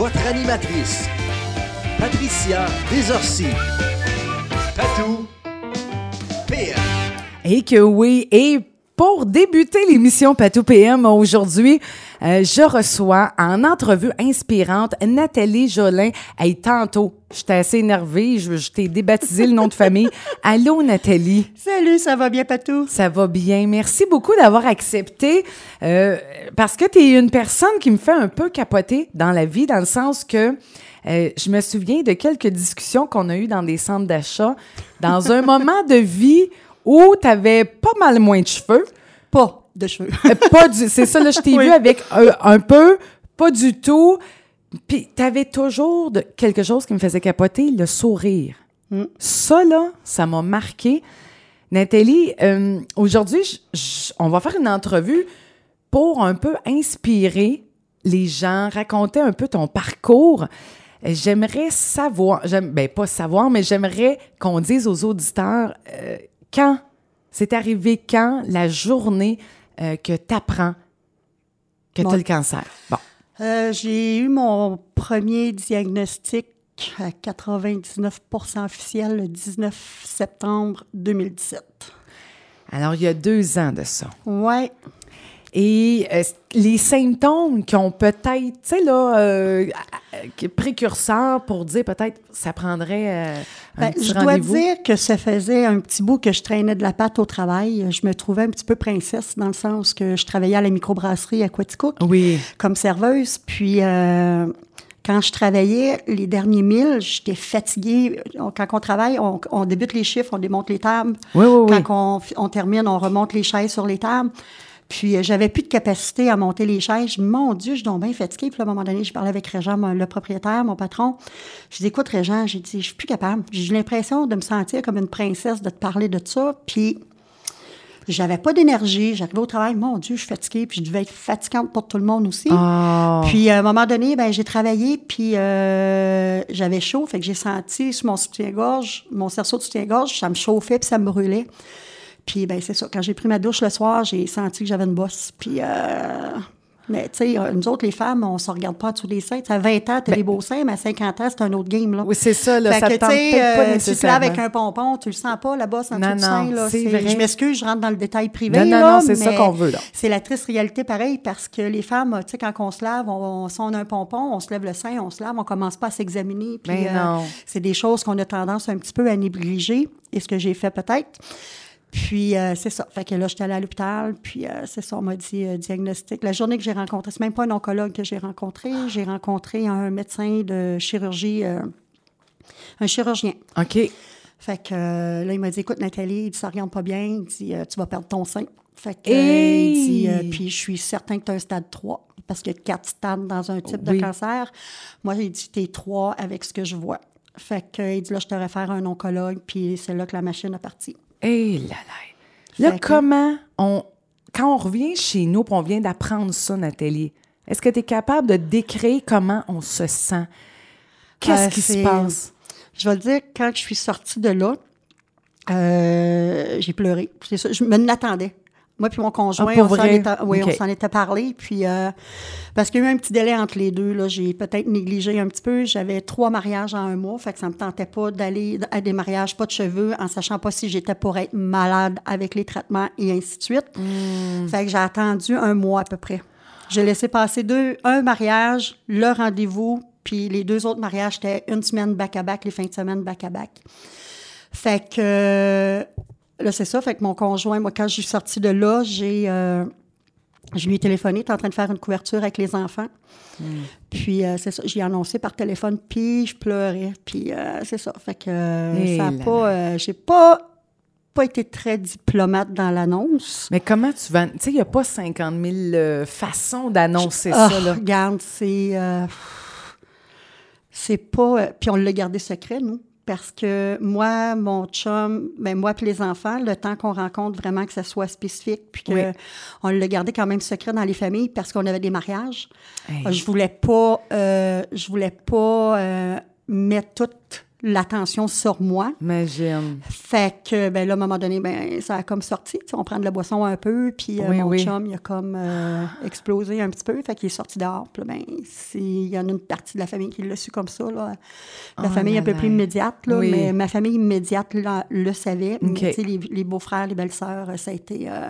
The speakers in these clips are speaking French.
votre animatrice, Patricia Desorcy. Patou PM. Et que oui, et pour débuter l'émission Patou PM aujourd'hui, euh, je reçois en entrevue inspirante Nathalie Jolin. Hey, tantôt, j'étais assez énervée, je, je t'ai débaptisé le nom de famille. Allô, Nathalie. Salut, ça va bien, Patou? Ça va bien. Merci beaucoup d'avoir accepté euh, parce que tu es une personne qui me fait un peu capoter dans la vie, dans le sens que euh, je me souviens de quelques discussions qu'on a eues dans des centres d'achat, dans un moment de vie où tu avais pas mal moins de cheveux. Pas de cheveux. Euh, pas du, c'est ça, là, je t'ai Oui. vu avec un, un peu, pas du tout. Puis tu avais toujours de, quelque chose qui me faisait capoter, le sourire. Mm. Ça, là, ça m'a marqué. Nathalie, euh, aujourd'hui, on va faire une entrevue pour un peu inspirer les gens, raconter un peu ton parcours. J'aimerais savoir, j'aime, ben pas savoir, mais j'aimerais qu'on dise aux auditeurs euh, quand, c'est arrivé quand la journée euh, que tu apprends que tu as le cancer. Bon. Euh, j'ai eu mon premier diagnostic à 99% officiel le 19 septembre 2017. Alors, il y a deux ans de ça. Ouais. Et euh, les symptômes qui ont peut-être, tu sais, là, euh, euh, précurseurs pour dire peut-être ça prendrait euh, un Ben, petit je dois dire que ça faisait un petit bout que je traînais de la pâte au travail. Je me trouvais un petit peu princesse dans le sens que je travaillais à la microbrasserie à Quaticook Oui. comme serveuse. Puis quand je travaillais les derniers milles, j'étais fatiguée. Quand on travaille, on, on débute les chiffres, on démonte les tables. Oui, oui, oui. Quand on, on termine, on remonte les chaises sur les tables. Puis euh, j'avais plus de capacité à monter les chaises. Mon Dieu, je suis donc bien fatiguée. Puis là, à un moment donné, je parlais avec Régent, le propriétaire, mon patron. Je dis, écoute, Régent, j'ai dit, je suis plus capable. J'ai l'impression de me sentir comme une princesse, de te parler de ça. Puis j'avais pas d'énergie. J'arrivais au travail, mon Dieu, je suis fatiguée. Puis je devais être fatigante pour tout le monde aussi. Ah. Puis à un moment donné, ben j'ai travaillé, puis euh, j'avais chaud, fait que j'ai senti sur mon soutien-gorge, mon cerceau de soutien-gorge, ça me chauffait puis ça me brûlait. Puis ben c'est ça, quand j'ai pris ma douche le soir, j'ai senti que j'avais une bosse. Puis euh, mais tu sais, nous autres les femmes, on se regarde pas en dessous des seins. À 20 ans, t'as des beaux seins, mais à 50 ans, c'est un autre game là. Ben Oui, c'est ça, là, Fait ça que, tente tu pas euh, te lèves nécessairement. avec un pompon, tu le sens pas, la bosse en dessous du sein. Là, c'est vrai. Je m'excuse, je rentre dans le détail privé. Non, non, là, non, c'est ça qu'on veut, là. C'est la triste réalité pareil parce que les femmes, tu sais, quand on se lave, on, on, si on a un pompon, on se lève le sein, on se lave, on commence pas à s'examiner. Puis, Ben non. c'est des choses qu'on a tendance un petit peu à négliger, et ce que j'ai fait peut-être. Puis, euh, c'est ça. Fait que là, j'étais allée à l'hôpital, puis euh, c'est ça, on m'a dit euh, diagnostic. La journée que j'ai rencontré, c'est même pas un oncologue que j'ai rencontré, j'ai rencontré un médecin de chirurgie, un chirurgien. OK. Fait que là, il m'a dit, écoute, Nathalie, il dit, ça regarde pas bien, il dit, tu vas perdre ton sein. Fait que, Hey! il dit, euh, puis je suis certain que tu as un stade 3, parce qu'il y a quatre stades dans un type Oui. de cancer. Moi, il dit, t'es 3 avec ce que je vois. Fait que, il dit, là, je te réfère à un oncologue, puis c'est là que la machine a parti. Et là, là. Là, comment on. Quand on revient chez nous, on vient d'apprendre ça, Nathalie, est-ce que tu es capable de décrire comment on se sent? Qu'est-ce Euh, qui se passe? Je vais le dire, quand je suis sortie de là, euh, j'ai pleuré. C'est ça, je me l'attendais. Moi puis mon conjoint, Ah, on s'en était, oui, on était parlé. Puis, euh, parce qu'il y a eu un petit délai entre les deux. Là, j'ai peut-être négligé un petit peu. J'avais trois mariages en un mois, fait que ça me tentait pas d'aller à des mariages, pas de cheveux, en sachant pas si j'étais pour être malade avec les traitements et ainsi de suite. Hmm. Fait que j'ai attendu un mois à peu près. J'ai laissé passer deux, un mariage, le rendez-vous, puis les deux autres mariages, c'était une semaine back-à-back, les fins de semaine back-à-back. Fait que, là, c'est ça. Fait que mon conjoint, moi, quand je suis sortie de là, j'ai, euh, je lui ai téléphoné, tu en train de faire une couverture avec les enfants. Puis, euh, c'est ça, j'ai annoncé par téléphone, puis je pleurais. Puis, euh, c'est ça. Fait que, euh, Eh ça a pas, j'ai pas, pas été très diplomate dans l'annonce. Mais comment tu vas. Tu sais, il n'y a pas 50 000 euh, façons d'annoncer Ah, ça, là. Regarde, c'est. c'est pas. puis on l'a gardé secret, nous. Parce que moi, mon chum, ben moi puis les enfants, le temps qu'on rencontre vraiment que ça soit spécifique, puis que Oui. on l'a gardé quand même secret dans les familles parce qu'on avait des mariages. Hey. Je voulais pas, euh, je voulais pas euh, mettre toute l'attention sur moi. Imagine. Fait que, ben là, à un moment donné, ben, ça a comme sorti. Tu sais, on prend de la boisson un peu, puis euh, Oui, mon oui. chum, il a comme euh, explosé un petit peu. Fait qu'il est sorti dehors. Puis là, ben, il y en a une partie de la famille qui l'a su comme ça, là. La Oh famille un peu plus immédiate, là, Oui. mais ma famille immédiate là, le savait. Mais, tu sais, les, les beaux-frères, les belles-sœurs, ça a été... euh,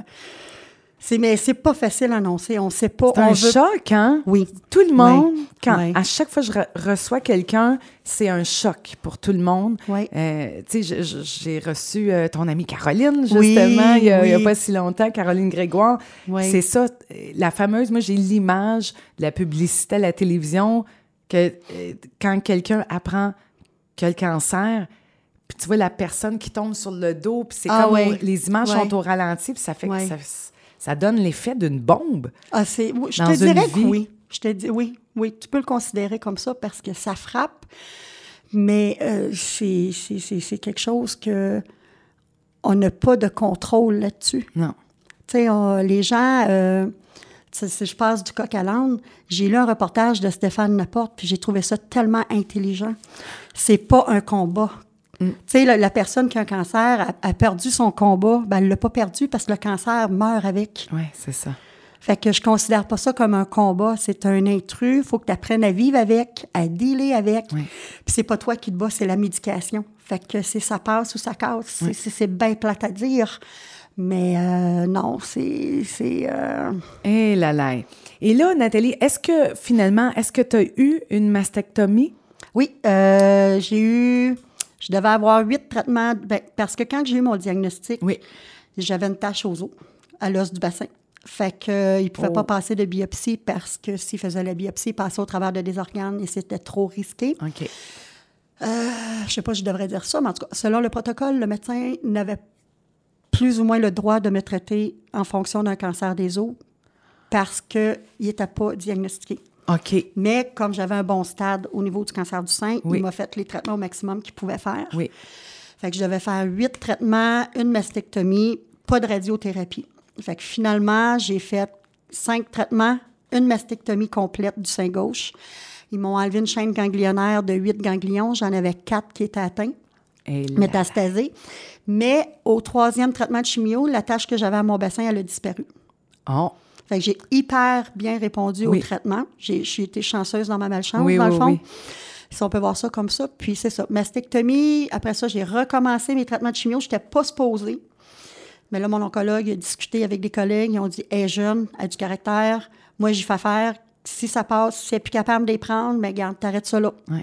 c'est, mais c'est pas facile à annoncer. On sait pas. C'est on un veut- choc, hein? Oui. Tout le monde, Oui. quand, Oui. à chaque fois que je re- reçois quelqu'un, c'est un choc pour tout le monde. Oui. Euh, tu sais, j'ai reçu euh, ton amie Caroline, justement, il n'y a, pas si longtemps, Caroline Grégoire. Oui. C'est ça, la fameuse, moi j'ai l'image de la publicité à la télévision, que euh, quand quelqu'un apprend qu'il a le cancer, puis tu vois la personne qui tombe sur le dos, puis c'est Ah comme les images sont au ralenti, puis ça fait que ça, ça donne l'effet d'une bombe. Ah, c'est, oui, je te dirais vie. que oui. Je te dis oui, oui, tu peux le considérer comme ça parce que ça frappe, mais euh, c'est, quelque chose que on n'a pas de contrôle là-dessus. Non. Tu sais, les gens, euh, si je passe du coq à l'âne, j'ai lu un reportage de Stéphane Laporte, puis j'ai trouvé ça tellement intelligent. C'est pas un combat. Tu sais, la, la personne qui a un cancer a, a perdu son combat, ben, elle l'a pas perdu parce que le cancer meurt avec. Oui, c'est ça. Fait que je considère pas ça comme un combat. C'est un intrus. faut que tu apprennes à vivre avec, à dealer avec. Oui. Puis c'est pas toi qui te bats, c'est la médication. Fait que c'est ça passe ou ça casse. C'est- C'est bien plate à dire. Mais euh, non, c'est... c'est euh, Eh là là. Et là, Nathalie, est-ce que finalement, est-ce que tu as eu une mastectomie? Oui, euh, j'ai eu... Je devais avoir huit traitements. ben, parce que quand j'ai eu mon diagnostic, Oui. j'avais une tache aux os, à l'os du bassin. Fait que, euh, ne pouvait Oh. pas passer de biopsie parce que s'il faisait la biopsie, il passait au travers de des organes et c'était trop risqué. OK. je sais pas, je devrais dire ça, mais en tout cas, selon le protocole, le médecin n'avait plus ou moins le droit de me traiter en fonction d'un cancer des os parce qu'il n'était pas diagnostiqué. OK. Mais comme j'avais un bon stade au niveau du cancer du sein, Oui. il m'a fait les traitements au maximum qu'il pouvait faire. Oui. Fait que je devais faire huit traitements, une mastectomie, pas de radiothérapie. Fait que finalement, j'ai fait cinq traitements, une mastectomie complète du sein gauche. Ils m'ont enlevé une chaîne ganglionnaire de huit ganglions. J'en avais quatre qui étaient atteints, métastasés. Mais au troisième traitement de chimio, la tâche que j'avais à mon bassin, elle a disparu. Oh. Fait que j'ai hyper bien répondu Oui. au traitement. J'ai j'ai été chanceuse dans ma malchance, Oui, dans oui, le fond. oui. Si on peut voir ça comme ça. Puis c'est ça. Mastectomie, après ça, j'ai recommencé mes traitements de chimio. Je n'étais pas supposée. Mais là, mon oncologue a discuté avec des collègues. Ils ont dit Elle est jeune, elle a du caractère. Moi, j'y fais faire. Si ça passe, si elle n'est plus capable de les prendre, mais garde, t'arrêtes ça là. Ouais.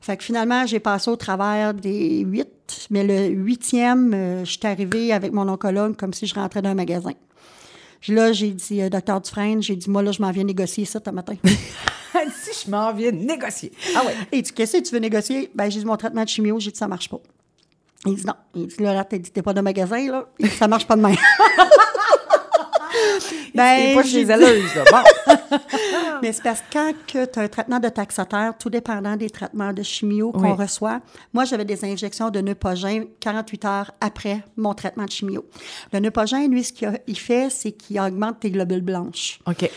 Fait que finalement, j'ai passé au travers des huit. Mais le huitième, euh, je suis arrivée avec mon oncologue comme si je rentrais d'un magasin. Là, j'ai dit, euh, docteur Dufresne, j'ai dit, moi, là, je m'en viens négocier ça ce matin. si je m'en viens négocier. Ah ouais. Et dit, qu'est-ce que tu veux négocier? Ben, j'ai dit, mon traitement de chimio, j'ai dit, ça marche pas. Il dit, non. Il dit, là, là, dit, t'es pas de magasin, là. Il dit, ça marche pas de même. Ben, pas chez là. Bon. Mais c'est parce que quand tu as un traitement de taxotaire, tout dépendant des traitements de chimio qu'on Oui. reçoit, moi, j'avais des injections de Neupogène 48 heures après mon traitement de chimio. Le Neupogène, lui, ce qu'il fait, c'est qu'il augmente tes globules blanches. OK.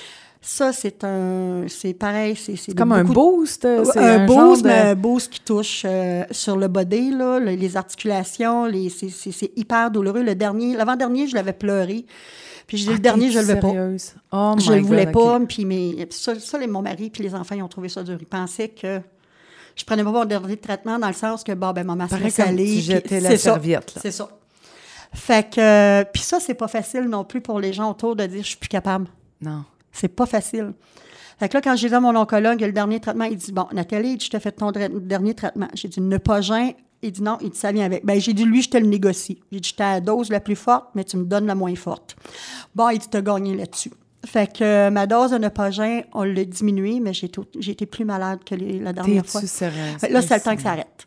Ça, c'est un... C'est pareil, c'est... C'est Comme un boost. euh, c'est un, genre boost, de- mais un boost qui touche euh, sur le body, là, le- les articulations, les, c'est hyper douloureux. Le dernier, l'avant-dernier, je l'avais pleuré. Puis j'ai dit, Ah, le dernier, je le t'es veux pas. Oh je my le voulais God, pas. Puis mes, ça, ça, les- mon mari puis les enfants, ils ont trouvé ça dur. Ils pensaient que je prenais pas mon dernier traitement dans le sens que, bon, ben, ma masse Paraît laisse aller. jetais la c'est ça. serviette. C'est ça. Fait que, euh, puis ça, c'est pas facile non plus pour les gens autour de dire, je suis plus capable. Non. C'est pas facile. Fait que là, quand j'ai dit à mon oncologue, le dernier traitement, il dit Bon, Nathalie, je te fais ton dernier traitement. J'ai dit Ne pas gêner. Il dit non, il dit ça vient avec. Ben, j'ai dit lui, je te le négocie. J'ai dit, je t'ai la dose la plus forte, mais tu me donnes la moins forte. Bon, il dit, t'as gagné là-dessus. Fait que euh, ma dose de Neupogène, on l'a diminuée, mais j'ai tout- j'ai été plus malade que les- la dernière fois. Sérieuse? Fait là, c'est le temps que ça arrête.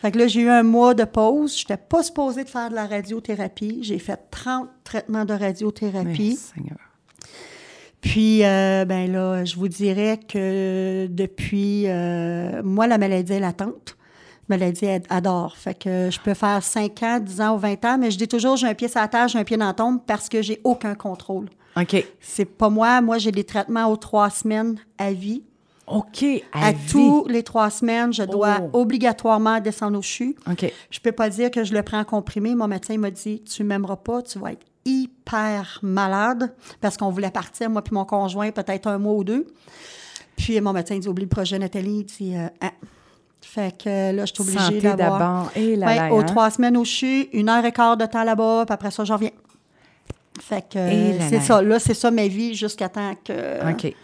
Fait que là, j'ai eu un mois de pause. Je n'étais pas supposée de faire de la radiothérapie. J'ai fait 30 traitements de radiothérapie. Puis, euh, ben là, je vous dirais que depuis, euh, moi, la maladie est latente. La maladie adore. Fait que je peux faire 5 ans, 10 ans ou 20 ans, mais je dis toujours, j'ai un pied sur la terre, j'ai un pied dans la tombe parce que j'ai aucun contrôle. OK. C'est pas moi. Moi, j'ai des traitements aux trois semaines à vie. OK, à, tous les trois semaines, je dois Oh. obligatoirement descendre au CHU. OK. Je peux pas dire que je le prends en comprimé. Mon médecin m'a dit Tu m'aimeras pas, tu vas être hyper malade parce qu'on voulait partir, moi puis mon conjoint, peut-être un mois ou deux. Puis mon médecin dit Oublie le projet, Nathalie. Il dit euh, Ah. Fait que là, je suis obligée d'avoir. d'abord. Et là, Ouais, là, aux hein? trois semaines au CHU, une heure et quart de temps là-bas, puis après ça, j'en reviens. Fait que là, c'est ça. Là, c'est ça ma vie jusqu'à temps que. OK. Puis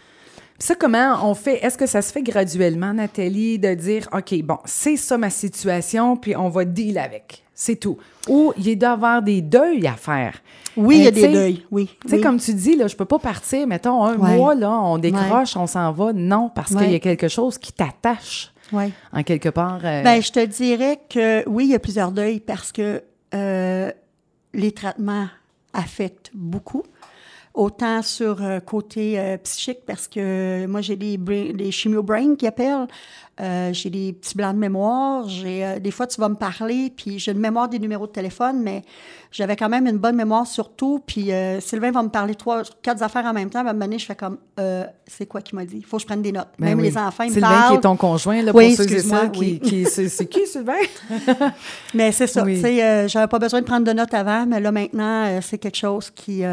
ça, comment on fait? Est-ce que ça se fait graduellement, Nathalie, de dire, OK, bon, c'est ça ma situation, puis on va deal avec. C'est tout. Ou il doit y avoir des deuils à faire. Oui, il y Euh, a des deuils. Oui. Tu sais, oui. comme tu dis, là, je peux pas partir, mettons, un Ouais. mois, là, on décroche, on s'en va. Non, parce qu'il y a quelque chose qui t'attache, Ouais. en quelque part. euh, Ben, je te dirais que oui, il y a plusieurs deuils parce que euh, les traitements affectent beaucoup. Autant sur euh, côté psychique, parce que moi, j'ai des chimio-brain qui appellent. Euh, j'ai des petits blancs de mémoire. J'ai, euh, des fois, tu vas me parler, puis j'ai une mémoire des numéros de téléphone, mais j'avais quand même une bonne mémoire sur tout. Puis euh, Sylvain va me parler trois, quatre affaires en même temps. À un moment donné, je fais comme, euh, c'est quoi qu'il m'a dit? Il faut que je prenne des notes. ben Même oui. les enfants, ils me Sylvain, parlent. qui est ton conjoint, là, Oui, pour ceux et excuse-moi, celles qui... oui. qui- c'est qui, Sylvain? Mais c'est ça, Oui. tu sais, euh, j'avais pas besoin de prendre de notes avant, mais là maintenant, c'est quelque chose qui,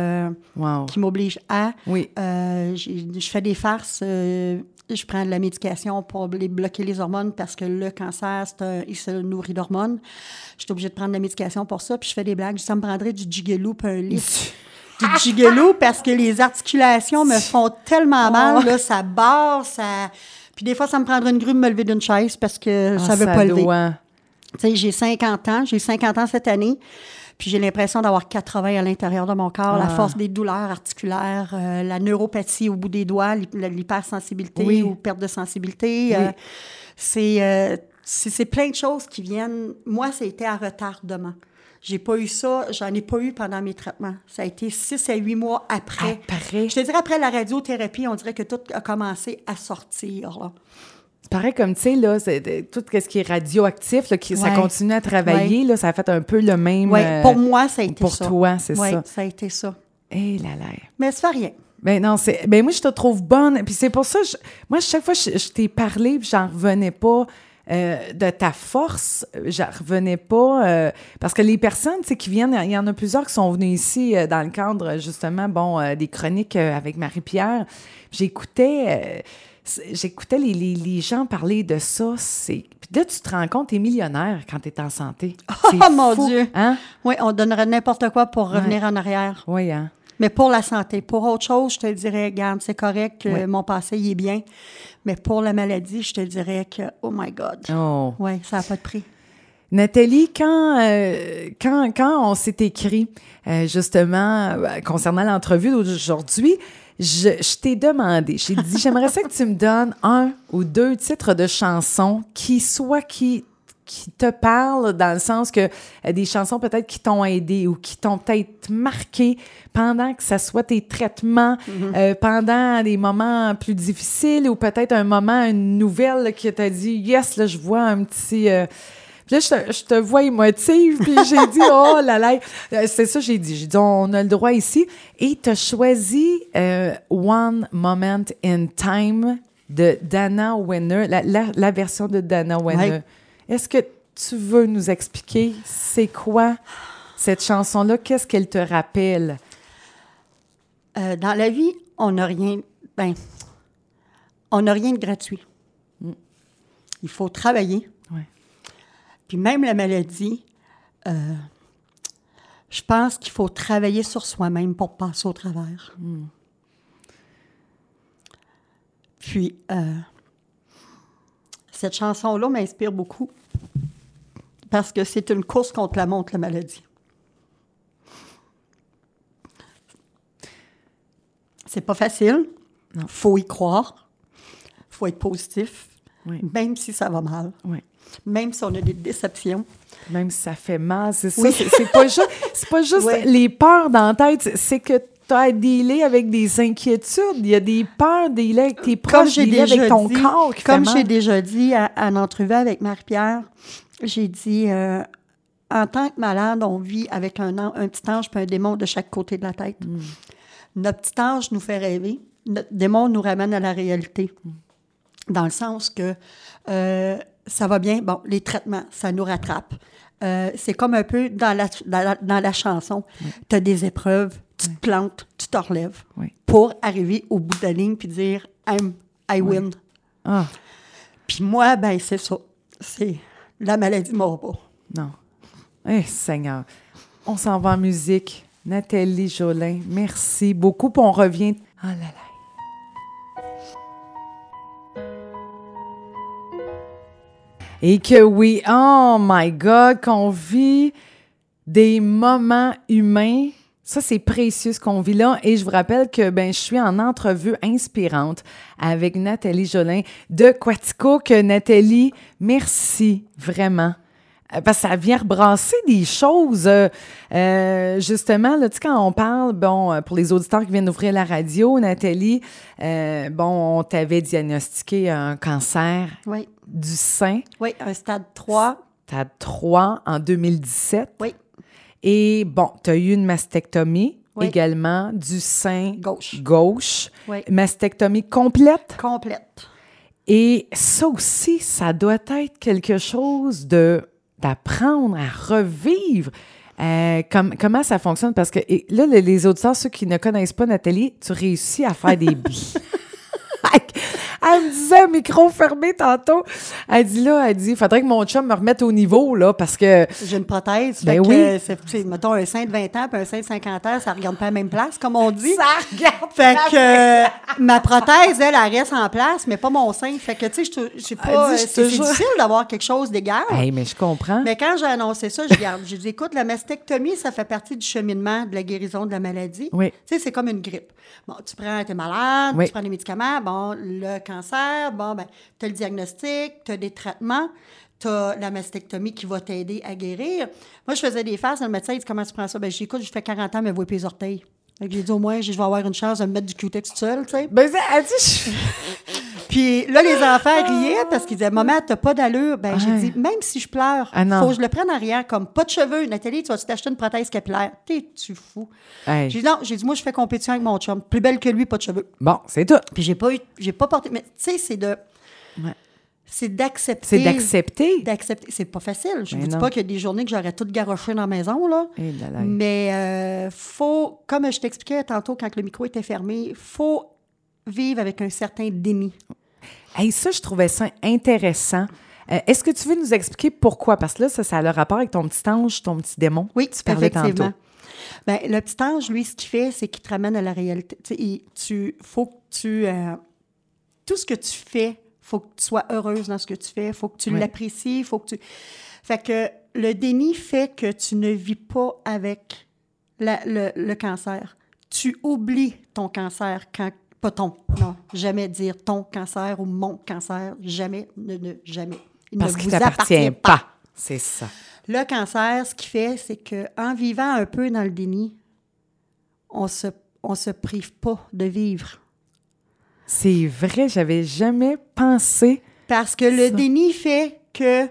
Wow. qui m'oblige à. Oui. Je fais des farces, je prends de la médication pour les bloquer les hormones parce que le cancer, c'est un- il se nourrit d'hormones. J'étais obligée de prendre de la médication pour ça, puis je fais des blagues. Ça me prendrait du gigolo puis un lit. du gigolo parce que les articulations me font tellement mal, là, ça barre, ça... Puis des fois, ça me prendrait une grue de me lever d'une chaise parce que ça Ah, veut pas lever. doit. Tu sais, j'ai 50 ans, j'ai 50 ans cette année, puis j'ai l'impression d'avoir 80 à l'intérieur de mon corps, la Ah. force des douleurs articulaires, euh, la neuropathie au bout des doigts, l'hy- l'hypersensibilité Oui. ou perte de sensibilité. Oui. euh, c'est, euh, c'est c'est plein de choses qui viennent. Moi, ça a été à retardement. J'ai pas eu ça, j'en ai pas eu pendant mes traitements. Ça a été 6 à 8 mois après. Après? Je te dirais, après la radiothérapie, on dirait que tout a commencé à sortir. Là. Pareil comme, tu sais, là, tout ce qui est radioactif, là, qui, ça continue à travailler, là, ça a fait un peu le même... Oui, euh, pour moi, ça a été pour ça. toi, c'est ça. ça a été ça. Eh là là. Mais ça fait rien. Ben non, c'est. Ben moi, je te trouve bonne. Puis c'est pour ça, je- moi, chaque fois, je, je t'ai parlé, puis j'en revenais pas euh, de ta force. J'en revenais pas. euh, parce que les personnes, tu sais, qui viennent, il y en a plusieurs qui sont venues ici euh, dans le cadre, justement, bon, euh, des chroniques euh, avec Marie-Pierre. J'écoutais. euh, J'écoutais les, les, les gens parler de ça. C'est... Puis là, tu te rends compte, t'es millionnaire quand t'es en santé. Oh, mon Dieu! Hein? Oui, on donnerait n'importe quoi pour revenir en arrière. Oui, hein? Mais pour la santé, pour autre chose, je te dirais, regarde, c'est correct Oui. mon passé il est bien. Mais pour la maladie, je te dirais que, oh my God. Oh. Oui, ça n'a pas de prix. Nathalie, quand, euh, quand, quand on s'est écrit euh, justement euh, concernant l'entrevue d'aujourd'hui, je, je t'ai demandé, j'ai dit, j'aimerais ça que tu me donnes un ou deux titres de chansons qui soient qui qui te parlent dans le sens que euh, des chansons peut-être qui t'ont aidé ou qui t'ont peut-être marqué pendant que ça soit tes traitements, euh, pendant des moments plus difficiles ou peut-être un moment, une nouvelle là, qui t'a dit yes là je vois un petit euh, puis là, je te, je te vois émotive, puis j'ai dit, oh là là. C'est ça, j'ai dit. J'ai dit, on a le droit ici. Et tu as choisi One Moment in Time de Dana Wenner, la, la, la version de Dana Wenner. Ouais. Est-ce que tu veux nous expliquer c'est quoi cette chanson-là? Qu'est-ce qu'elle te rappelle? Euh, dans la vie, on n'a rien. Ben, on n'a rien de gratuit. Il faut travailler. Ouais. Puis même la maladie, euh, je pense qu'il faut travailler sur soi-même pour passer au travers. Puis, euh, cette chanson-là m'inspire beaucoup parce que c'est une course contre la montre, la maladie. C'est pas facile. Non. faut y croire. faut être positif, Oui. même si ça va mal, Oui. même si on a des déceptions. Même si ça fait mal, c'est. Oui. C'est c'est pas juste, pas juste les peurs dans la tête, c'est que tu as à dealer avec des inquiétudes. Il y a des peurs, dealer avec tes Comme proches, j'ai dealer déjà avec ton dit, corps qui comme j'ai déjà dit à, à l'entrevue avec Marie-Pierre, j'ai dit euh, en tant que malade, on vit avec un, an- un petit ange puis un démon de chaque côté de la tête. Mm. Notre petit ange nous fait rêver, notre démon nous ramène à la réalité. Mm. dans le sens que euh, ça va bien, bon, les traitements, ça nous rattrape. Euh, c'est comme un peu dans la, dans la, dans la chanson. Tu as des épreuves, tu te plantes, tu te relèves Oui. pour arriver au bout de la ligne puis dire I'm, I win. Ah, Puis moi, ben c'est ça. C'est la maladie m'aura pas. non. Eh, Seigneur. On s'en va en musique. Nathalie Jolin, merci beaucoup. Puis on revient. Ah là là. Et que oui, oh my God, qu'on vit des moments humains. Ça, c'est précieux ce qu'on vit là. Et je vous rappelle que ben, je suis en entrevue inspirante avec Nathalie Jolin de Quatico. Que Nathalie, merci vraiment. Euh, Parce que ça vient rebrasser des choses. euh, euh, justement, là, tu sais, quand on parle, bon, pour les auditeurs qui viennent d'ouvrir la radio, Nathalie, euh, bon, on t'avait diagnostiqué un cancer Oui. du sein. Oui, un stade 3. T'as 3 en 2017. Oui. Et bon, tu as eu une mastectomie Oui. également du sein Gauche. gauche. Oui. Mastectomie complète? Complète. Et ça aussi, ça doit être quelque chose de d'apprendre à revivre. Euh, comme- comment ça fonctionne? Parce que et là, les, auditeurs, ceux qui ne connaissent pas Nathalie, tu réussis à faire des blagues. Elle me disait, micro fermé tantôt. Elle dit là, elle dit, il faudrait que mon chum me remette au niveau, là, parce que. J'ai une prothèse. Ben fait oui. c'est- c'est, mettons, un sein de 20 ans puis un sein de 50 ans, ça ne regarde pas la même place, comme on dit. regarde. Fait que euh, ma prothèse, elle, elle reste en place, mais pas mon sein. Fait que, tu sais, je sais pas, euh, c'est difficile d'avoir quelque chose d'égal. Hey, mais je comprends. Mais quand j'ai annoncé ça, je garde. J'ai dit, écoute, la mastectomie, ça fait partie du cheminement de la guérison de la maladie. Oui. Tu sais, c'est comme une grippe. Bon, tu prends, t'es malade, Oui. tu prends des médicaments, bon, le bon, ben, t'as le diagnostic, t'as des traitements, t'as la mastectomie qui va t'aider à guérir. Moi, je faisais des faces, le médecin, il dit, comment tu prends ça? Ben, j'ai dit, écoute, je fais 40 ans, mais vois les orteils. J'ai dit, au moins, je vais avoir une chance de me mettre du Q-Tex seul, tu sais. Ben, elle dit, je- Puis là, les enfants riaient parce qu'ils disaient Maman, t'as pas d'allure. Ben, j'ai dit Même si je pleure, Ah faut que je le prenne en arrière comme pas de cheveux. Nathalie, tu vas t'acheter une prothèse capillaire? T'es-tu fou? J'ai dit Non, j'ai dit Moi, je fais compétition avec mon chum. Plus belle que lui, pas de cheveux. Bon, c'est tout. Puis j'ai pas eu, j'ai pas porté. Mais tu sais, c'est de. Ouais. C'est d'accepter. C'est d'accepter. D'accepter. C'est pas facile. Je Mais vous dis pas qu'il y a des journées que j'aurais tout garoché dans la maison, là. Eh là là. Mais euh, faut, comme je t'expliquais tantôt quand le micro était fermé, faut vivre avec un certain déni. Hey, ça, je trouvais ça intéressant. Euh, Est-ce que tu veux nous expliquer pourquoi? Parce que là, ça, ça a le rapport avec ton petit ange, ton petit démon. Oui, tu parlais effectivement. tantôt. Ben, le petit ange, lui, ce qu'il fait, c'est qu'il te ramène à la réalité. Il tu, faut que tu... euh, tout ce que tu fais, faut que tu sois heureuse dans ce que tu fais, faut que tu Oui. l'apprécies, faut que tu... Fait que le déni fait que tu ne vis pas avec la- le, le cancer. Tu oublies ton cancer quand... Pas ton, non. Jamais dire ton cancer ou mon cancer. Jamais, ne, ne, jamais. Il Parce ne qu'il vous t'appartient pas. C'est ça. le cancer, ce qu'il fait, c'est qu'en vivant un peu dans le déni, on se, on se prive pas de vivre. C'est vrai, j'avais jamais pensé. Parce que le Ça. déni fait que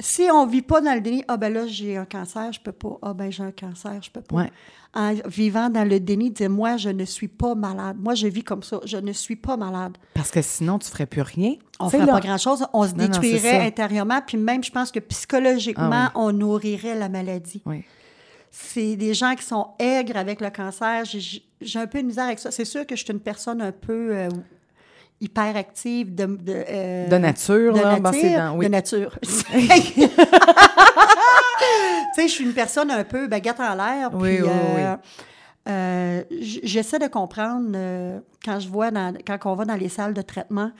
si on vit pas dans le déni, ah ben là, j'ai un cancer, je peux pas. Ah ben j'ai un cancer, je peux pas. Ouais. En vivant dans le déni, dire moi, je ne suis pas malade. Moi, je vis comme ça. Je ne suis pas malade. Parce que sinon, tu ferais plus rien. On ne ferait là- pas grand-chose. On se Non, détruirait intérieurement. Puis même, je pense que psychologiquement, Ah on nourrirait la maladie. Oui. c'est des gens qui sont aigres avec le cancer. J'ai- un peu de misère avec ça. C'est sûr que je suis une personne un peu euh, hyperactive de, de, euh, De nature, de là, ben, nature, c'est dans- oui. de nature. tu sais, je suis une personne un peu baguette en l'air. Oui, puis, oui, euh, euh, J'essaie de comprendre euh, quand je vois dans, quand on va dans les salles de traitement.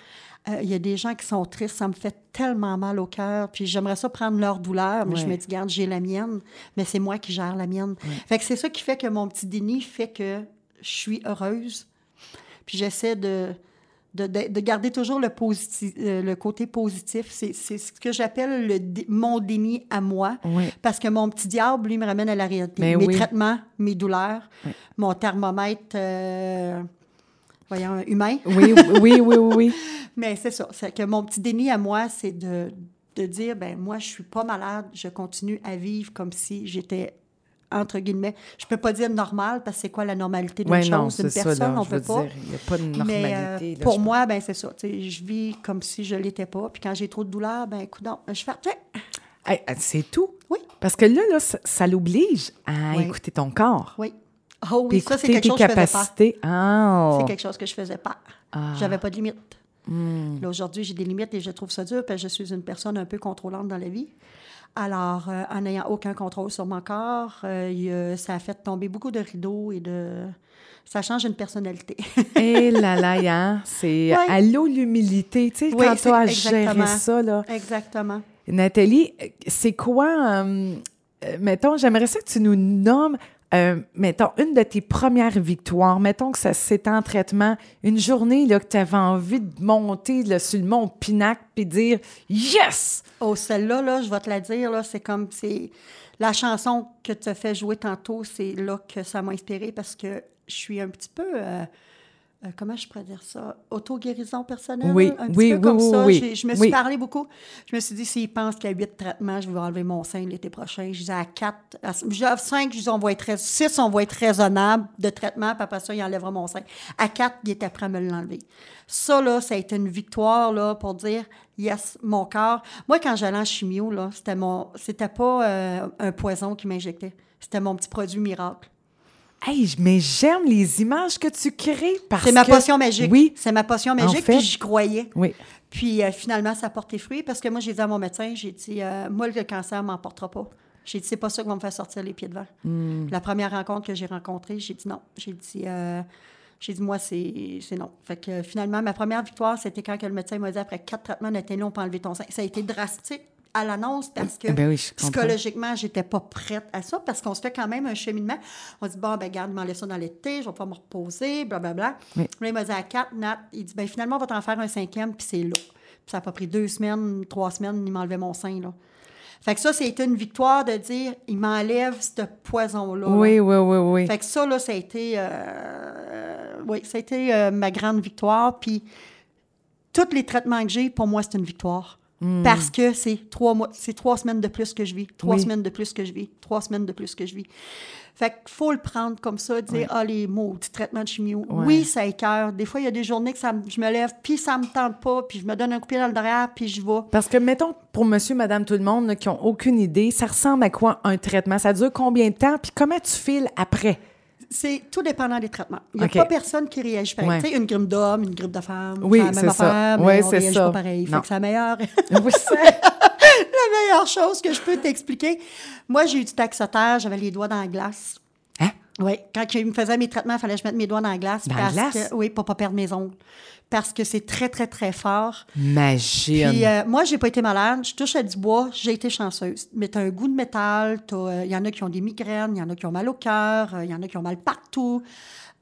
euh, Il y a des gens qui sont tristes, ça me fait tellement mal au cœur. Puis j'aimerais ça prendre leur douleur, mais je me dis, garde, j'ai la mienne, mais c'est moi qui gère la mienne. Fait que c'est ça qui fait que mon petit déni fait que je suis heureuse. Puis j'essaie de, de, de- de garder toujours le, positif, euh, le côté positif. C'est ce que j'appelle le mon déni à moi. Oui. Parce que mon petit diable, lui, me ramène à la réalité. Mais mes oui. traitements, mes douleurs, Oui. mon thermomètre, euh, voyons, humain. Oui, oui, oui, oui. Mais c'est ça. C'est que mon petit déni à moi, c'est de, de dire, ben moi, je suis pas malade, je continue à vivre comme si j'étais entre guillemets. Je peux pas dire normal, parce que c'est quoi la normalité d'une Ouais, chose, d'une c'est ça, personne, là, on peut pas. dire, il n'y a pas de normalité. Mais euh, là, pour je- moi, ben c'est ça. Je vis comme si je l'étais pas. Puis quand j'ai trop de douleur, ben écoute, je fais Hey, c'est tout. Oui. Parce que là, là ça, ça l'oblige à Oui. écouter ton corps. oui. Oh oui, ça, c'est quelque chose que je faisais pas. Ah. C'est quelque chose que je faisais pas. Ah. J'avais pas de limite. Hmm. Là, aujourd'hui, j'ai des limites et je trouve ça dur parce que je suis une personne un peu contrôlante dans la vie. Alors, euh, en n'ayant aucun contrôle sur mon corps, euh, ça a fait tomber beaucoup de rideaux et de... Ça change une personnalité. Et là là, hein, c'est l'eau l'humilité. Tu sais, Oui, quand tu as ça, là. Exactement. Nathalie, euh, c'est quoi, euh, mettons, j'aimerais ça que tu nous nommes, euh, mettons, une de tes premières victoires. Mettons que ça c'était en traitement, une journée là, que tu avais envie de monter là, sur le mont Pinac puis dire Yes! Oh, celle-là, là, je vais te la dire, là, c'est comme, c'est la chanson que tu as fait jouer tantôt, c'est là que ça m'a inspiré parce que je suis un petit peu, euh, euh, comment je pourrais dire ça, auto-guérison personnelle, Oui, un petit oui, peu oui, comme oui, ça. oui. Je me suis parlé beaucoup. Je me suis dit, s'ils pensent qu'à huit traitements, je vais enlever mon sein l'été prochain, je disais à quatre, à, cinq, je disais, on va être, six, on va être raisonnable de traitement, puis après ça, il enlèvera mon sein. À quatre, il était prêt à me l'enlever. Ça, là, ça a été une victoire, là, pour dire, yes, mon corps. Moi, quand j'allais en chimio, là, c'était mon, c'était pas euh, un poison qui m'injectait. C'était mon petit produit miracle. Hey, mais j'aime les images que tu crées parce C'est ma que- potion magique. Oui, C'est ma potion magique, fait. puis j'y croyais. oui. Puis euh, finalement, ça a porté fruit parce que moi, j'ai dit à mon médecin, j'ai dit, euh, moi, le cancer ne m'emportera pas. J'ai dit, c'est pas ça qui va me faire sortir les pieds devant. Hmm. La première rencontre que j'ai rencontrée, j'ai dit non. J'ai dit, euh, j'ai dit moi, c'est non. Fait que finalement, ma première victoire, c'était quand que le médecin m'a dit, après quatre traitements, on peut enlever ton sein. Ça a été drastique à l'annonce parce que Eh ben oui, psychologiquement, j'étais pas prête à ça parce qu'on se fait quand même un cheminement. On dit, bon, ben, garde, m'en ça dans l'été, je vais pouvoir me reposer, blablabla. Oui. Là, il m'a dit à quatre, Nat, il dit, ben, finalement, on va t'en faire un cinquième, puis c'est là. Puis ça a pas pris deux semaines, trois semaines, il m'enlevait mon sein, là. Fait que ça, c'était une victoire de dire, il m'enlève ce poison-là. là. Oui, oui, oui, oui. Fait que ça, là, ça a été, euh, oui, ça a été euh, ma grande victoire. Puis, tous les traitements que j'ai, pour moi, c'est une victoire. Parce que c'est trois mois, c'est trois semaines de plus que je vis, trois Oui. semaines de plus que je vis, trois semaines de plus que je vis. Fait qu'il faut le prendre comme ça, dire, ah, les mots, petit traitement de chimio. Ouais. Oui, ça écœure. Des fois, il y a des journées que ça, je me lève, puis ça me tente pas, puis je me donne un coup de pied dans le derrière, puis je vais. Parce que, mettons, pour monsieur, madame, tout le monde là, qui n'ont aucune idée, ça ressemble à quoi un traitement? Ça dure combien de temps? Puis comment tu files après? C'est tout dépendant des traitements. Il n'y a OK. pas personne qui réagit pareil. Ouais. Tu sais, une grippe d'homme, une grippe de femme, Oui, c'est la c'est même ça. mais Ouais, on c'est réagit ça. pas pareil. Fait que c'est la meilleure, Oui, c'est- la meilleure chose que je peux t'expliquer. Moi, j'ai eu du taxotaire, j'avais les doigts dans la glace. Oui, quand il me faisait mes traitements, il fallait que je mette mes doigts dans la glace. Dans la glace? Que, oui, pour pas perdre mes ongles. Parce que c'est très, très, très fort. Magie. Puis euh, moi, j'ai pas été malade. Je touche à du bois. J'ai été chanceuse. Mais t'as un goût de métal. Il y en a qui ont des migraines. Il y en a qui ont mal au cœur. Il y en a qui ont mal partout.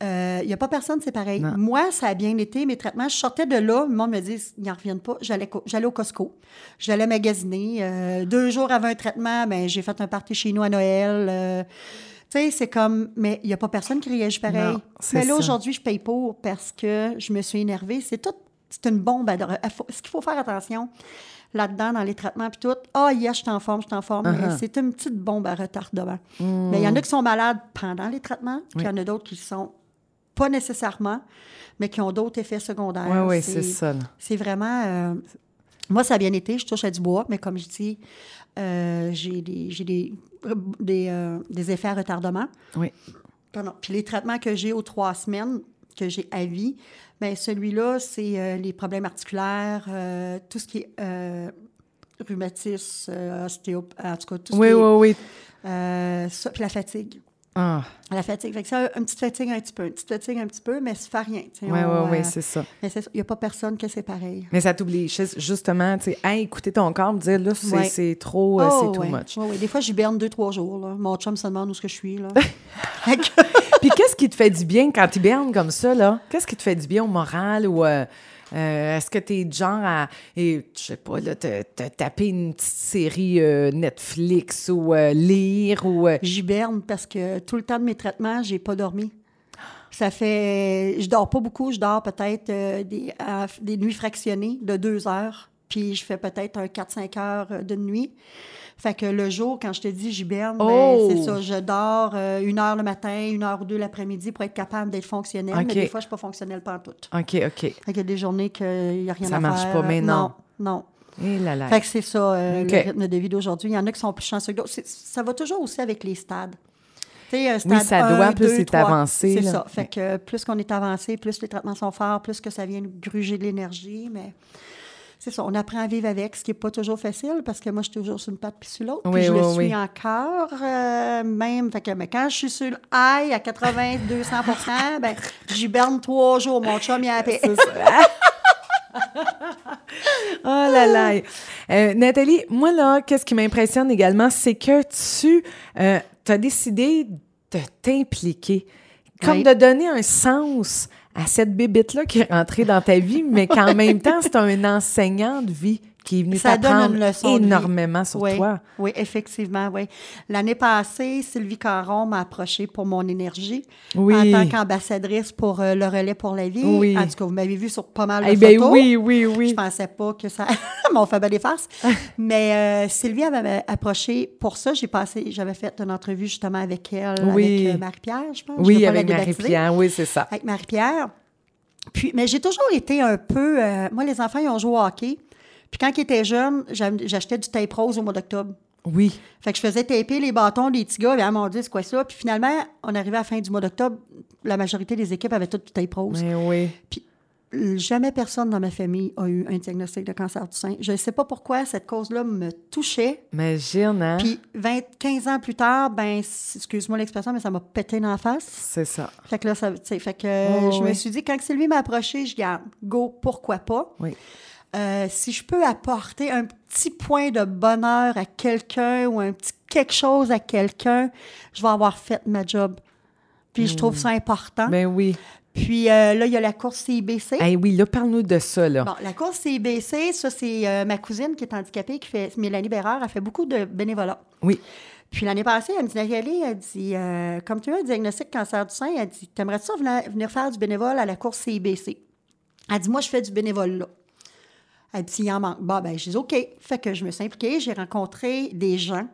Il n'y a pas personne, c'est pareil. Non. Moi, ça a bien été, mes traitements. Je sortais de là, le monde me dit, ils n'en reviennent pas. J'allais co- au Costco. J'allais magasiner. Euh, deux jours avant un traitement, ben, j'ai fait un party chez nous à Noël. Tu sais, c'est comme, mais il n'y a pas personne qui réagit pareil. Non, mais là, aujourd'hui, je paye pour parce que je me suis énervée. C'est tout, c'est une bombe à Ce qu'il faut faire attention là-dedans, dans les traitements, puis tout, ah, yes, je suis en forme, je suis en forme, mais Uh-huh. c'est une petite bombe à retardement. Hmm. Mais il y en a qui sont malades pendant les traitements, puis il y en a d'autres qui sont pas nécessairement, mais qui ont d'autres effets secondaires. Oui, oui, c'est ça. C'est vraiment. euh, moi, ça a bien été. Je touche à du bois, mais comme je dis, euh, j'ai des, j'ai des, des, euh, des effets à retardement. Oui. Pardon. Puis les traitements que j'ai aux trois semaines, que j'ai à vie, bien, celui-là, c'est euh, les problèmes articulaires, tout ce qui est rhumatisme, euh, ostéo... En tout cas, tout ce Oui, qui oui, est... oui. euh, ça, puis la fatigue. Ah, La fatigue. Fait que ça, une petite fatigue un petit peu, une petite fatigue un petit peu, mais ça fait rien. oui, oui, oui, c'est ça. mais. Il n'y a pas personne que c'est pareil. Mais ça t'oblige juste- justement, tu sais, à écouter ton corps, me dire là, c'est Ouais. c'est trop, euh, Oh, c'est too ouais. much. Ouais, ouais. Des fois, j'hiberne deux, trois jours. Là. Mon chum se demande où est-ce que je suis. Là. Puis qu'est-ce qui te fait du bien quand tu hibernes comme ça, là? Qu'est-ce qui te fait du bien au moral ou euh, euh, est-ce que tu es du genre à, je sais pas, là, te, taper une petite série euh, Netflix ou euh, lire ou... J'hiberne parce que tout le temps de mes traitements, j'ai pas dormi. Ça fait. Je dors pas beaucoup. Je dors peut-être des, des nuits fractionnées de deux heures puis je fais peut-être un 4-5 heures de nuit. Fait que le jour, quand je te dis j'hiberne, Oh! ben, c'est ça, je dors euh, une heure le matin, une heure ou deux l'après-midi pour être capable d'être fonctionnelle. OK. Mais des fois, je suis pas fonctionnelle pas tout. OK, OK. Fait qu'il y a des journées qu'il n'y a rien Ça à marche faire. pas, mais non. Non, non. Et là là. Fait que c'est ça, euh, le rythme de vie d'aujourd'hui. Il y en a qui sont plus chanceux que d'autres. Ça va toujours aussi avec les stades. Tu sais, un stade ça un, doit, plus c'est avancé, C'est ça. Fait que euh, plus qu'on est avancé, plus les traitements sont forts, plus que ça vient gruger de l'énergie. Mais c'est ça, on apprend à vivre avec, ce qui n'est pas toujours facile parce que moi, je suis toujours sur une patte puis sur l'autre. Oui, puis je oui, le oui. suis encore, euh, même. Fait que, mais quand je suis sur le high à 80, 200 ben, j'hiberne trois jours. Mon chum, il a la paix. Oh là là. Euh, Nathalie, moi, là, qu'est-ce qui m'impressionne également, c'est que tu as décidé de t'impliquer, comme Oui. de donner un sens à cette bébite-là qui est rentrée dans ta vie, mais qu'en même temps, c'est un enseignant de vie qui est venu Ça donne une leçon énormément sur oui, toi. Oui, effectivement, oui. L'année passée, Sylvie Caron m'a approchée pour mon énergie Oui. en tant qu'ambassadrice pour euh, le relais pour la vie. Oui. En tout cas, vous m'avez vu sur pas mal de Eh bien, photos. oui, oui, oui. Je pensais pas que ça m'en fait bien des farces. Mais euh, Sylvie elle m'avait approché pour ça. J'ai passé, j'avais fait une entrevue justement avec elle, Oui. avec euh, Marie-Pierre, je pense. Oui, avec Marie-Pierre, oui, c'est ça. avec Marie-Pierre. Puis, mais j'ai toujours été un peu. euh, moi, les enfants, ils ont joué au hockey. Puis quand ils étaient jeunes, j'am- j'achetais du tape rose au mois d'octobre. Oui. Fait que je faisais taper les bâtons des petits gars. Et, ah, mon Dieu, c'est quoi ça? Puis finalement, on arrivait à la fin du mois d'octobre. La majorité des équipes avaient tout du tape rose. Mais oui. Puis jamais personne dans ma famille a eu un diagnostic de cancer du sein. Je ne sais pas pourquoi cette cause-là me touchait. Imagine, hein? Puis 20, 15 ans plus tard, ben, excuse-moi l'expression, mais ça m'a pété dans la face. C'est ça. Fait que là, ça, fait que Oh, je me suis dit, quand Sylvie m'a approché, je garde, go, pourquoi pas? Oui. Euh, si je peux apporter un petit point de bonheur à quelqu'un ou un petit quelque chose à quelqu'un, je vais avoir fait ma job. Puis je trouve ça important. Ben oui. Puis euh, là, il y a la course CIBC. Eh oui, là, parle-nous de ça, là. Bon, la course CIBC, ça, c'est euh, ma cousine qui est handicapée, qui fait, Mélanie Bérard, elle fait beaucoup de bénévolat. Oui. Puis l'année passée, elle me dit, Nathalie, elle dit, euh, comme tu as un diagnostic cancer du sein, elle dit, t'aimerais ça venir, venir faire du bénévole à la course CIBC? Elle dit, moi, je fais du bénévole là. Elle dit, il en manque. Bon, ben, je dis, OK. Fait que je me suis impliquée, j'ai rencontré des gens.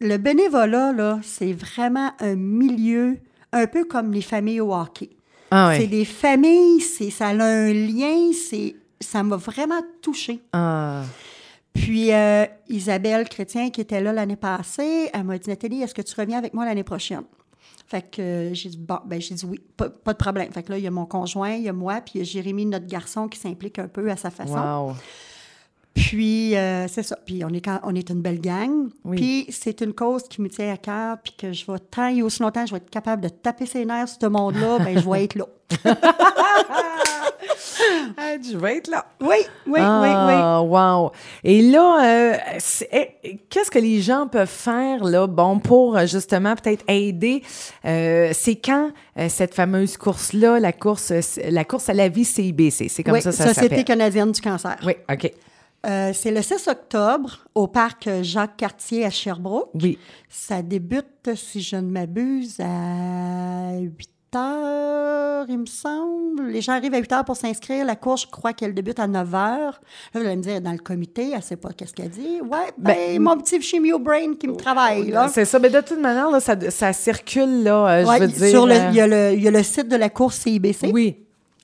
Le bénévolat, là, c'est vraiment un milieu un peu comme les familles au hockey. Ah C'est ouais. des familles, c'est, ça a un lien, c'est, ça m'a vraiment touchée. Ah. Puis euh, Isabelle Chrétien, qui était là l'année passée, elle m'a dit Nathalie, est-ce que tu reviens avec moi l'année prochaine? Fait que euh, j'ai dit bon, ben j'ai dit oui, pas, pas de problème. Fait que là, il y a mon conjoint, il y a moi, puis il y a Jérémy, notre garçon, qui s'implique un peu à sa façon. Wow. Puis euh, c'est ça. Puis on est, quand, on est une belle gang. Oui. Puis c'est une cause qui me tient à cœur, puis que je vais tant et aussi longtemps je vais être capable de taper ses nerfs sur ce monde-là, ben je vais être là. Ah, je vais être là. Oui, oui, oui, oui. Ah, wow. Et là, euh, eh, qu'est-ce que les gens peuvent faire, là, bon, pour euh, justement peut-être aider? Euh, c'est quand euh, cette fameuse course-là, la course, la course à la vie CIBC? C'est comme Oui, ça, ça Société s'appelle. canadienne du cancer. Oui, OK. Euh, c'est le 6 octobre au parc Jacques-Cartier à Sherbrooke. Oui. Ça débute, si je ne m'abuse, à 8 heures, il me semble. Les gens arrivent à 8 heures pour s'inscrire. La course, je crois qu'elle débute à 9 heures. Là, vous allez me dire, dans le comité, elle ne sait pas qu'est-ce qu'elle dit. Ouais, ben, Ben, mon petit chimio brain qui me travaille, là. C'est ça. Mais de toute manière, là, ça, ça circule, là, euh, Ouais, je veux dire. sur le, euh, il, y a le, il y a le site de la course CIBC. Oui.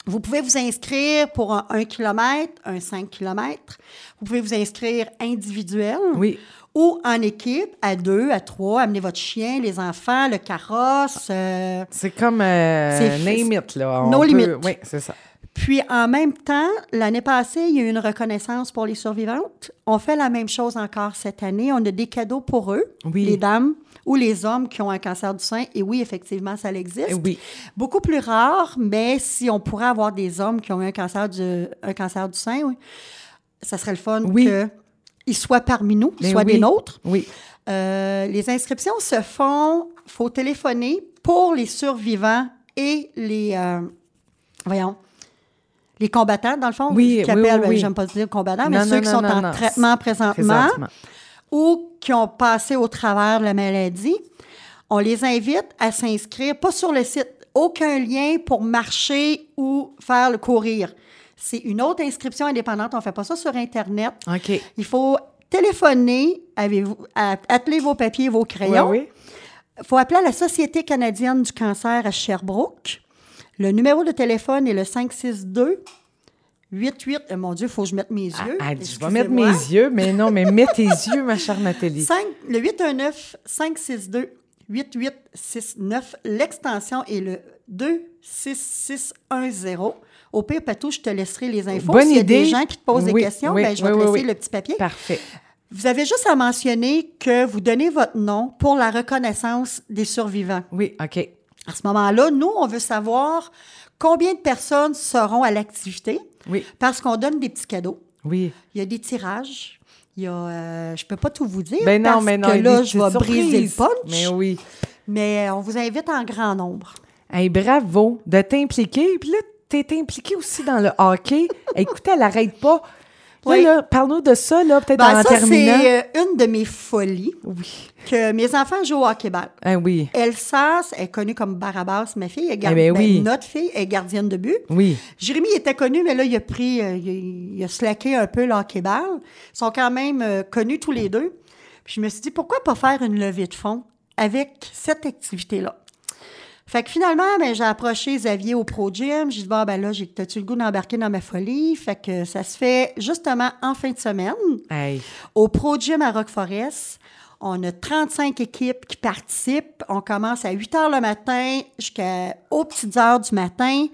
Vous pouvez vous inscrire pour un 1 km, un 5 km. Vous pouvez vous inscrire individuel Oui. Ou en équipe, à deux, à trois. Amenez votre chien, les enfants, le carrosse. euh, C'est comme euh, C'est- it, là. On No peut- limit. Oui, c'est ça. Puis en même temps, l'année passée, il y a eu une reconnaissance pour les survivantes. On fait la même chose encore cette année. On a des cadeaux pour eux, Oui. les dames ou les hommes qui ont un cancer du sein. Et oui, effectivement, ça existe. Eh Oui. Beaucoup plus rare, mais si on pourrait avoir des hommes qui ont un cancer du, un cancer du sein, oui, ça serait le fun Oui. Qu'ils soient parmi nous, soient oui. des nôtres. Oui. Euh, les inscriptions se font, faut téléphoner pour les survivants et les, euh, voyons, les combattants, dans le fond, Oui, qui oui, oui, appellent, ben, oui. j'aime pas dire combattants, mais Non, ceux qui non, sont en traitement présentement, Présentement. ou qui ont passé au travers de la maladie. On les invite à s'inscrire, pas sur le site, aucun lien pour marcher ou faire le courir. C'est une autre inscription indépendante. On ne fait pas ça sur Internet. OK. Il faut téléphoner, avez-vous, atteler vos papiers et vos crayons. Oui, oui. Il faut appeler à la Société canadienne du cancer à Sherbrooke. Le numéro de téléphone est le 562 88. euh, Mon Dieu, il faut que je mette mes yeux. Ah, je vais mettre mes yeux, mais non, mais mets tes yeux, ma chère Nathalie. 5, le 819 562 8869. L'extension est le 26610. Au pire, Patou, je te laisserai les infos. Bonne S'il y a des gens qui te posent Oui, des questions, oui, ben, je vais oui, te laisser le petit papier. Parfait. Vous avez juste à mentionner que vous donnez votre nom pour la reconnaissance des survivants. Oui, OK. À ce moment-là, nous, on veut savoir combien de personnes seront à l'activité Oui, parce qu'on donne des petits cadeaux. oui. Il y a des tirages. Il y a, euh, je peux pas tout vous dire Ben non, parce mais non, que là, je vais briser le punch. Mais oui. Mais on vous invite en grand nombre. Hey, bravo de t'impliquer. Puis là, t'es impliqué aussi dans le hockey. Écoute, elle n'arrête pas. Là, Oui. là, parle-nous de ça, là, peut-être Ben, en terminant. c'est euh, une de mes folies Oui. que mes enfants jouent au hockey-ball. Ah oui. Elsas est connue comme Barabas, ma fille. Est Eh ben oui. Notre fille est gardienne de but. Oui. Jérémy était connu, mais là, il a pris, euh, il, a, il a slacké un peu le hockey-ball. Ils sont quand même euh, connus tous les deux. Puis je me suis dit, pourquoi pas faire une levée de fonds avec cette activité-là? Fait que finalement, ben, j'ai approché Xavier au Pro Gym. J'ai dit, bon, ben là, j'ai, t'as-tu le goût d'embarquer dans ma folie? Fait que ça se fait justement en fin de semaine Hey. au Pro Gym à Rock Forest. On a 35 équipes qui participent. On commence à 8 heures le matin jusqu'aux petites heures du matin.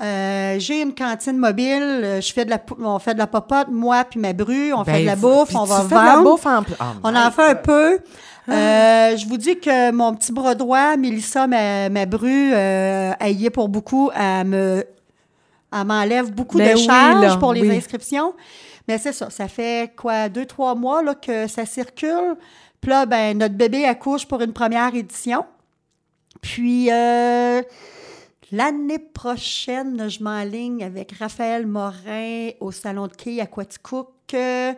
Euh, j'ai une cantine mobile. Euh, Je fais de la, on fait de la popote, moi puis ma bru. On fait Ben, de la bouffe, on va fais de la vendre. bouffe en Oh on en fait un peu. Euh, je vous dis que mon petit bras droit, Mélissa, ma, ma bru, euh, elle y est pour beaucoup. Elle me, elle m'enlève beaucoup Ben de oui, charges là, pour les oui. inscriptions. Mais c'est ça, ça fait quoi, deux, trois mois là, que ça circule. Puis là, ben, notre bébé accouche pour une première édition. Puis euh, l'année prochaine, je m'enligne avec Raphaël Morin au Salon de quai à Quaticook. euh,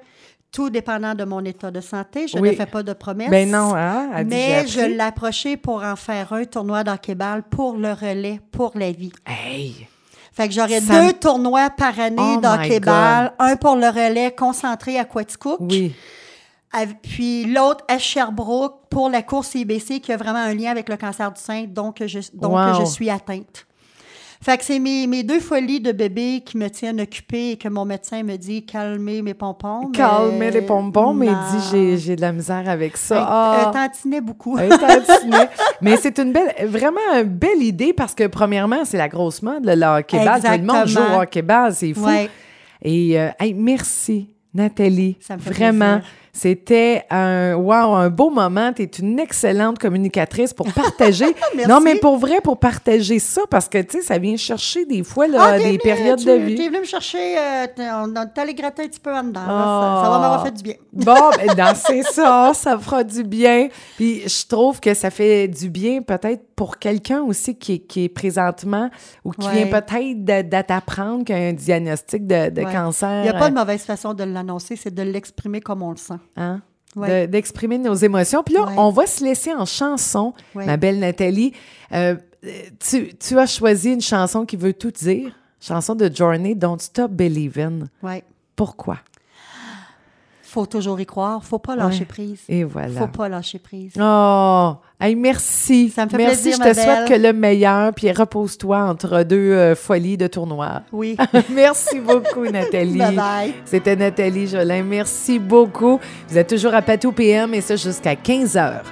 Tout dépendant de mon état de santé. Je Oui. ne fais pas de promesses. Ben non, hein? elle Mais je l'ai approché pour en faire un tournoi d'hockey-ball pour le relais, pour la vie. Hey. Fait que j'aurais Ça deux tournois par année Oh d'hockey-ball. Un pour le relais concentré à Quaticook. Oui. Puis l'autre à Sherbrooke pour la course IBC qui a vraiment un lien avec le cancer du sein, donc je, donc Wow. je suis atteinte. Fait que c'est mes, mes deux folies de bébé qui me tiennent occupée et que mon médecin me dit calmer mes pompons. Calmer les pompons, mais il dit j'ai, j'ai de la misère avec ça. Ah. un tantinet beaucoup. Un tantinet. Mais c'est une belle, vraiment une belle idée parce que, premièrement, c'est la grosse mode, le, le hockey-ball. Tout le monde joue au hockey-ball, c'est fou. Ouais. Et euh, hey, merci, Nathalie. Ça me fait Vraiment. plaisir. C'était un, wow, un beau moment. Tu es une excellente communicatrice pour partager. Non, mais pour vrai, pour partager ça, parce que, tu sais, ça vient chercher des fois là, Ah, des venu, périodes tu- de vie. T'es venu me chercher, euh, on gratter un petit peu en dedans. là. Ah. Ça, ça va m'avoir fait du bien. Bon, ben, c'est ça, ça fera du bien. Puis je trouve que ça fait du bien peut-être pour quelqu'un aussi qui est, qui est présentement ou qui Ouais. vient peut-être t'apprendre qu'il y a un diagnostic de, de Ouais. cancer. Il n'y a pas de mauvaise façon de l'annoncer, c'est de l'exprimer comme on le sent. Hein, Ouais. de- d'exprimer nos émotions. Puis là, Ouais. on va se laisser en chanson, Ouais. ma belle Nathalie. Euh, tu, tu as choisi une chanson qui veut tout dire, chanson de Journey, Don't Stop Believing. Pourquoi? Faut toujours y croire, faut pas lâcher Ouais. prise. Et voilà. Faut pas lâcher prise. Oh, hey, merci. Ça me fait merci, plaisir, je te ma souhaite que le meilleur, puis repose-toi entre deux euh, folies de tournoi. Oui. merci beaucoup, Nathalie. bye bye. C'était Nathalie Jolin. Merci beaucoup. Vous êtes toujours à Patou PM et ça jusqu'à 15 heures.